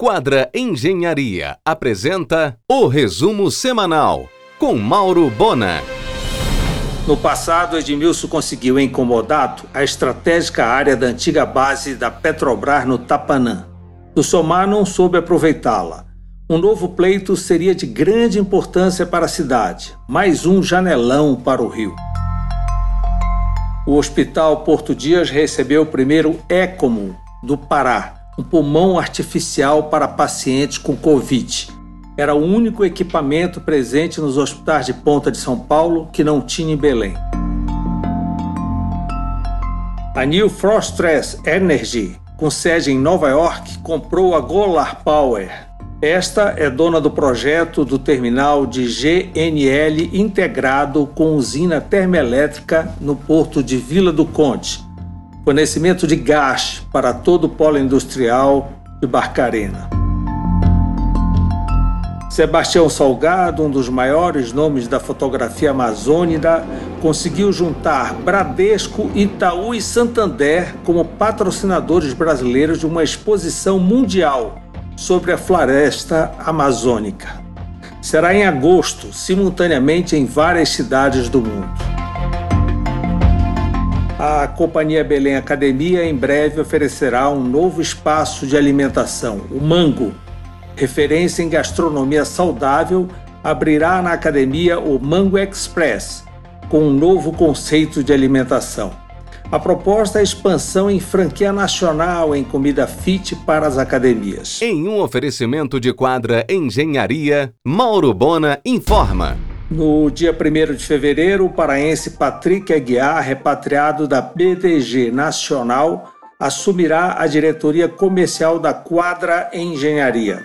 Quadra Engenharia apresenta o resumo semanal com Mauro Bona. No passado, Edmilson conseguiu incomodado a estratégica área da antiga base da Petrobras no Tapanã. O Somar não soube aproveitá-la. Um novo pleito seria de grande importância para a cidade, mais um janelão para o Rio. O Hospital Porto Dias recebeu o primeiro ECMO do Pará, um pulmão artificial para pacientes com Covid. Era o único equipamento presente nos hospitais de ponta de São Paulo que não tinha em Belém. A New Frostress Energy, com sede em Nova York, comprou a Golar Power. Esta é dona do projeto do terminal de GNL integrado com usina termoelétrica no porto de Vila do Conde, fornecimento de gás para todo o polo industrial de Barcarena. Sebastião Salgado, um dos maiores nomes da fotografia amazônica, conseguiu juntar Bradesco, Itaú e Santander como patrocinadores brasileiros de uma exposição mundial sobre a floresta amazônica. Será em agosto, simultaneamente em várias cidades do mundo. A Companhia Belém Academia em breve oferecerá um novo espaço de alimentação, o Mango. Referência em gastronomia saudável, abrirá na academia o Mango Express, com um novo conceito de alimentação. A proposta é a expansão em franquia nacional em comida fit para as academias. Em um oferecimento de quadra Engenharia, Mauro Bona informa. No dia 1 de fevereiro, o paraense Patrick Aguiar, repatriado da BDG Nacional, assumirá a diretoria comercial da Quadra Engenharia.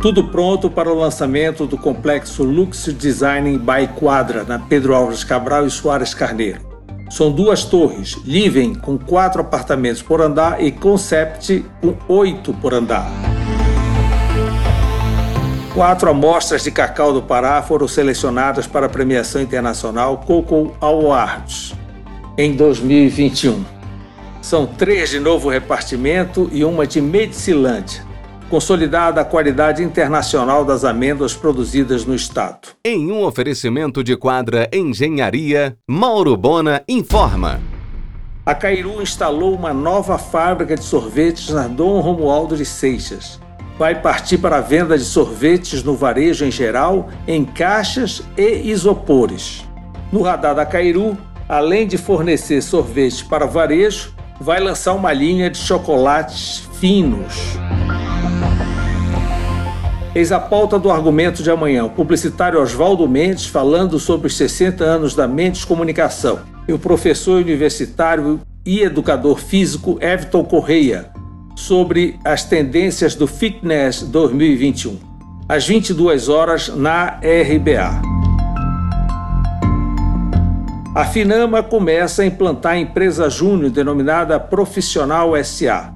Tudo pronto para o lançamento do complexo Lux Design by Quadra, na Pedro Álvares Cabral e Soares Carneiro. São duas torres, Living com quatro apartamentos por andar e Concept com oito por andar. Quatro amostras de cacau do Pará foram selecionadas para a premiação internacional Cocoa Awards em 2021. São três de novo repartimento e uma de Medicilândia, consolidada a qualidade internacional das amêndoas produzidas no estado. Em um oferecimento de quadra Engenharia, Mauro Bona informa. A Cairu instalou uma nova fábrica de sorvetes na Dom Romualdo de Seixas vai partir para a venda de sorvetes no varejo em geral, em caixas e isopores. No radar da Cairu, além de fornecer sorvetes para varejo, vai lançar uma linha de chocolates finos. Eis a pauta do argumento de amanhã. O publicitário Oswaldo Mendes falando sobre os 60 anos da Mendes Comunicação. E o professor universitário e educador físico Everton Correia sobre as tendências do Fitness 2021, às 22 horas na RBA. A Finama começa a implantar a empresa júnior denominada Profissional SA.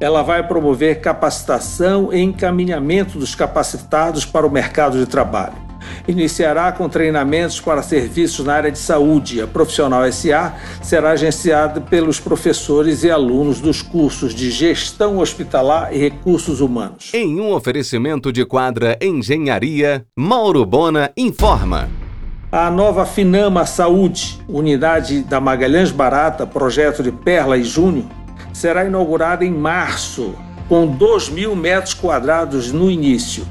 Ela vai promover capacitação e encaminhamento dos capacitados para o mercado de trabalho iniciará com treinamentos para serviços na área de saúde. A Profissional SA será agenciada pelos professores e alunos dos cursos de Gestão Hospitalar e Recursos Humanos. Em um oferecimento de quadra Engenharia, Mauro Bona informa. A nova Finama Saúde, unidade da Magalhães Barata, projeto de Perla e Júnior, será inaugurada em março, com 2 mil metros quadrados no início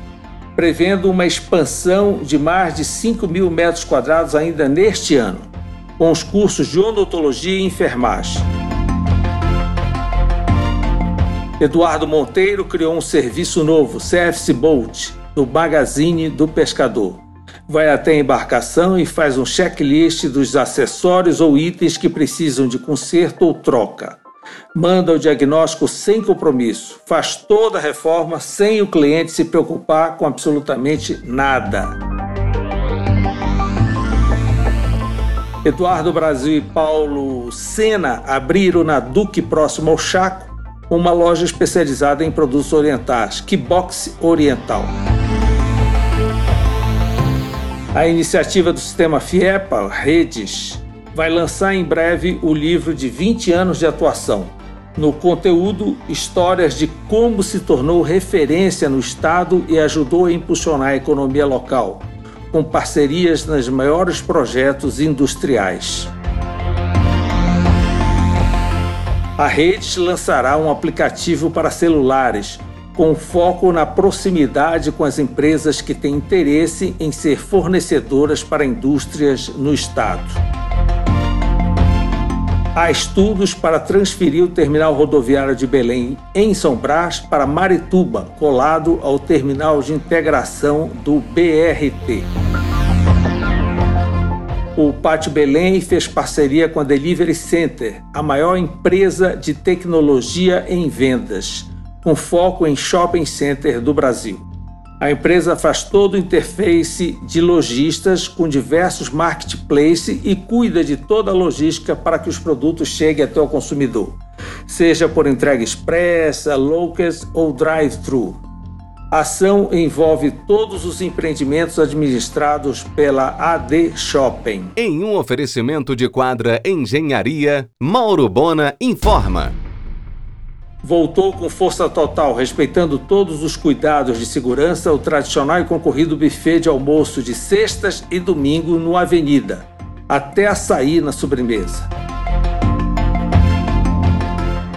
prevendo uma expansão de mais de 5 mil metros quadrados ainda neste ano, com os cursos de odontologia e enfermagem. Eduardo Monteiro criou um serviço novo, Service Boat, do Magazine do Pescador. Vai até a embarcação e faz um checklist dos acessórios ou itens que precisam de conserto ou troca manda o diagnóstico sem compromisso, faz toda a reforma sem o cliente se preocupar com absolutamente nada. Eduardo Brasil e Paulo Sena abriram na Duque próximo ao Chaco uma loja especializada em produtos orientais, Kibox Oriental. A iniciativa do sistema FIEPA, Redes, vai lançar em breve o livro de 20 anos de atuação, No conteúdo, histórias de como se tornou referência no estado e ajudou a impulsionar a economia local, com parcerias nos maiores projetos industriais. A rede lançará um aplicativo para celulares com foco na proximidade com as empresas que têm interesse em ser fornecedoras para indústrias no estado. Há estudos para transferir o terminal rodoviário de Belém em São Brás para Marituba, colado ao terminal de integração do BRT. O Pátio Belém fez parceria com a Delivery Center, a maior empresa de tecnologia em vendas com foco em shopping center do Brasil. A empresa faz todo o interface de lojistas com diversos marketplaces e cuida de toda a logística para que os produtos cheguem até o consumidor, seja por entrega expressa, locals ou drive-thru. A ação envolve todos os empreendimentos administrados pela AD Shopping. Em um oferecimento de quadra Engenharia, Mauro Bona informa voltou com força total, respeitando todos os cuidados de segurança, o tradicional e concorrido buffet de almoço de sextas e domingo no Avenida, até açaí na sobremesa.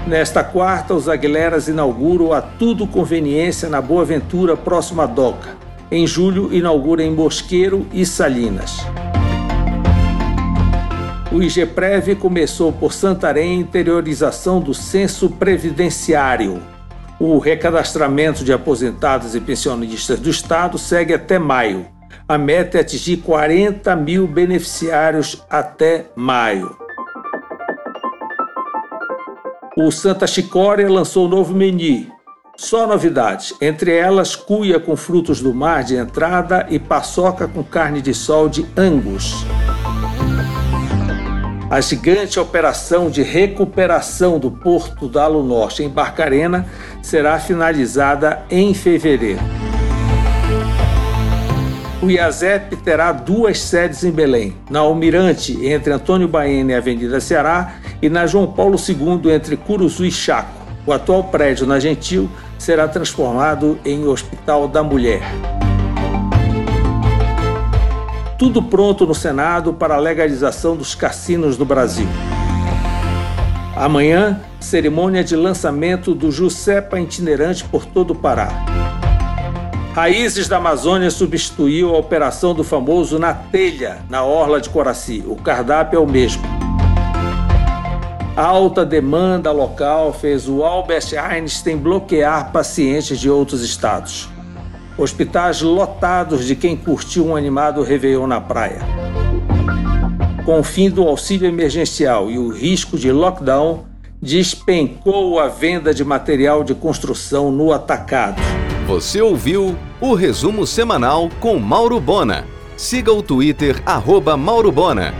Nesta quarta, os Aguileras inauguram a Tudo Conveniência na Boa Ventura, próximo à Doca. Em julho, inaugura em Mosqueiro e Salinas. O IGPREV começou por Santarém interiorização do censo previdenciário. O recadastramento de aposentados e pensionistas do Estado segue até maio. A meta é atingir 40 mil beneficiários até maio. O Santa Chicória lançou um novo menu. Só novidades, entre elas cuia com frutos do mar de entrada e paçoca com carne de sol de Angus. A gigante operação de recuperação do porto Alo Norte em Barcarena será finalizada em fevereiro. O IASEP terá duas sedes em Belém, na Almirante, entre Antônio Baena e Avenida Ceará, e na João Paulo II, entre Curuzu e Chaco. O atual prédio na Gentil será transformado em Hospital da Mulher tudo pronto no Senado para a legalização dos cassinos no Brasil. Amanhã, cerimônia de lançamento do Jusepa itinerante por todo o Pará. Raízes da Amazônia substituiu a operação do famoso Na Telha, na Orla de Coraci. O cardápio é o mesmo. Alta demanda local fez o Albert Einstein bloquear pacientes de outros estados hospitais lotados de quem curtiu um animado Réveillon na praia. Com o fim do auxílio emergencial e o risco de lockdown, despencou a venda de material de construção no atacado. Você ouviu o resumo semanal com Mauro Bona. Siga o Twitter, arroba Mauro Bona.